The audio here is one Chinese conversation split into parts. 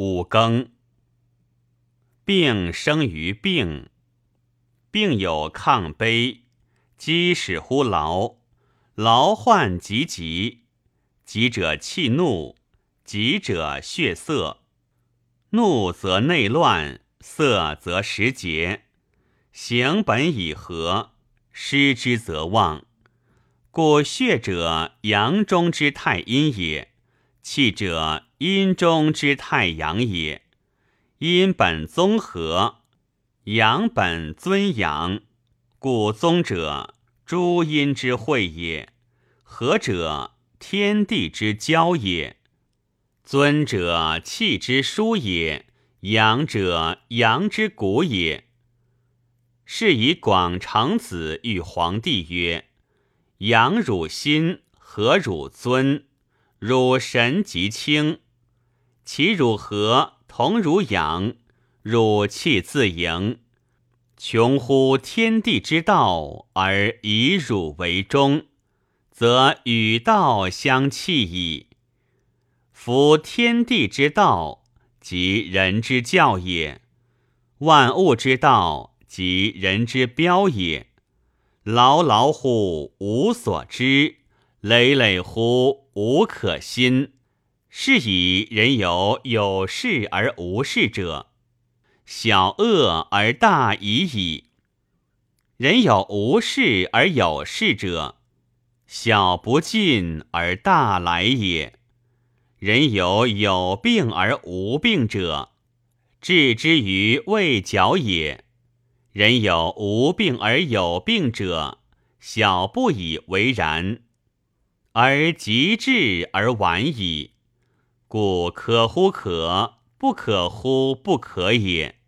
五更，病生于病，病有抗悲，积使乎劳，劳患急急，急者气怒，急者血色，怒则内乱，色则时节，行本以和，失之则忘。故血者，阳中之太阴也；气者，阴中之太阳也。阴本综合，阳本尊阳，故宗者，诸阴之会也；合者，天地之交也。尊者，气之枢也；阳者，阳之谷也。是以广成子与皇帝曰。阳汝心，和汝尊，汝神极清。其汝和，同汝养，汝气自盈。穷乎天地之道，而以汝为中，则与道相弃矣。夫天地之道，即人之教也；万物之道，即人之标也。劳劳乎无所知，累累乎无可心。是以人有有事而无事者，小恶而大已矣；人有无事而有事者，小不进而大来也。人有有病而无病者，治之于未脚也。人有无病而有病者，小不以为然，而极致而晚矣。故可乎可，不可乎不可也。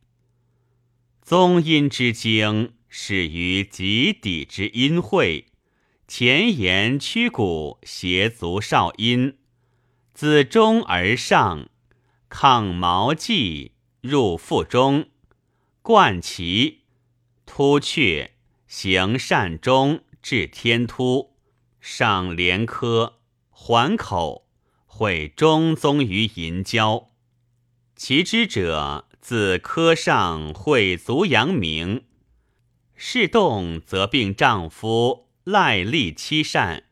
宗阴之经始于极底之阴会，前言曲骨，胁足少阴，自中而上，抗毛际，入腹中，贯其。突厥行善终至天突，上连科环口，会中宗于银交。其之者，自科上会足阳明。事动则病丈夫，赖立妻善。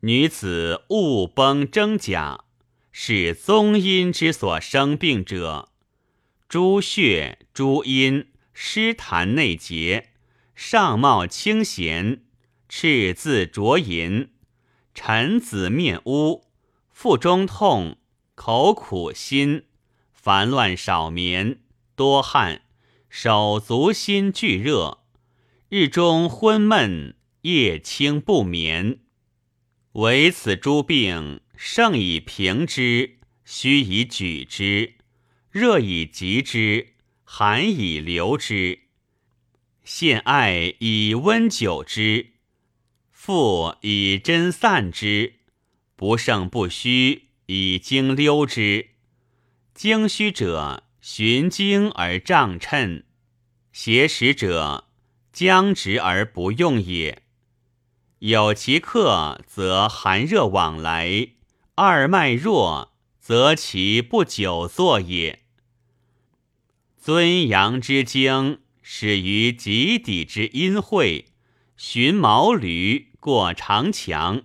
女子误崩征甲，是宗阴之所生病者。诸血诸阴。湿痰内结，上冒清涎，赤字浊淫，臣子面污，腹中痛，口苦心，烦乱少眠，多汗，手足心俱热，日中昏闷，夜清不眠。唯此诸病，盛以平之，虚以举之，热以急之。寒以留之，献爱以温酒之，复以针散之，不胜不虚以经溜之。经虚者，循经而胀称；邪实者，僵直而不用也。有其客，则寒热往来；二脉弱，则其不久坐也。尊阳之精始于极底之阴晦，循毛驴过长墙，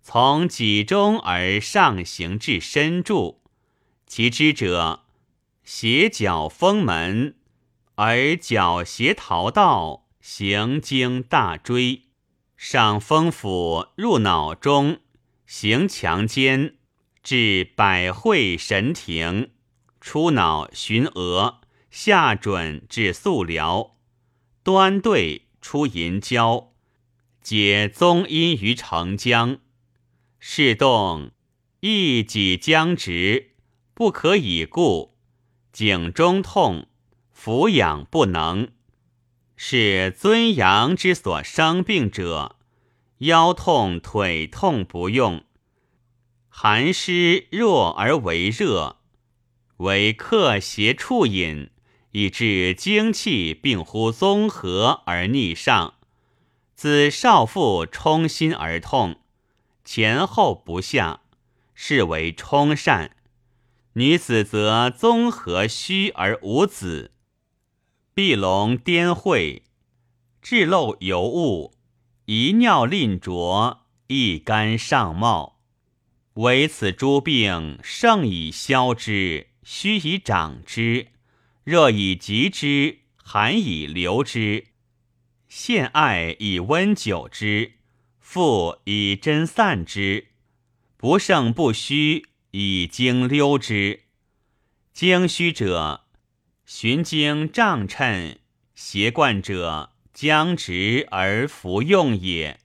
从脊中而上行至身柱。其之者，斜角封门，而角斜逃道，行经大椎，上风府入脑中，行强间，至百会神庭，出脑循额。下准至素辽，端对出银交，解宗阴于承浆。是动，一己僵直，不可以固。颈中痛，俯仰不能，是尊阳之所生病者。腰痛腿痛不用，寒湿弱而为热，为克邪处饮。以致精气并乎综合而逆上，自少腹冲心而痛，前后不下，是为冲疝。女子则综合虚而无子，闭笼颠会，至漏尤物，遗尿吝浊，一肝上冒。唯此诸病，盛以消之，虚以长之，热以急之，寒以留之，陷艾以温久之，复以针散之，不胜不虚。以经溜之，经虚者，循经胀衬；邪贯者，僵直而服用也。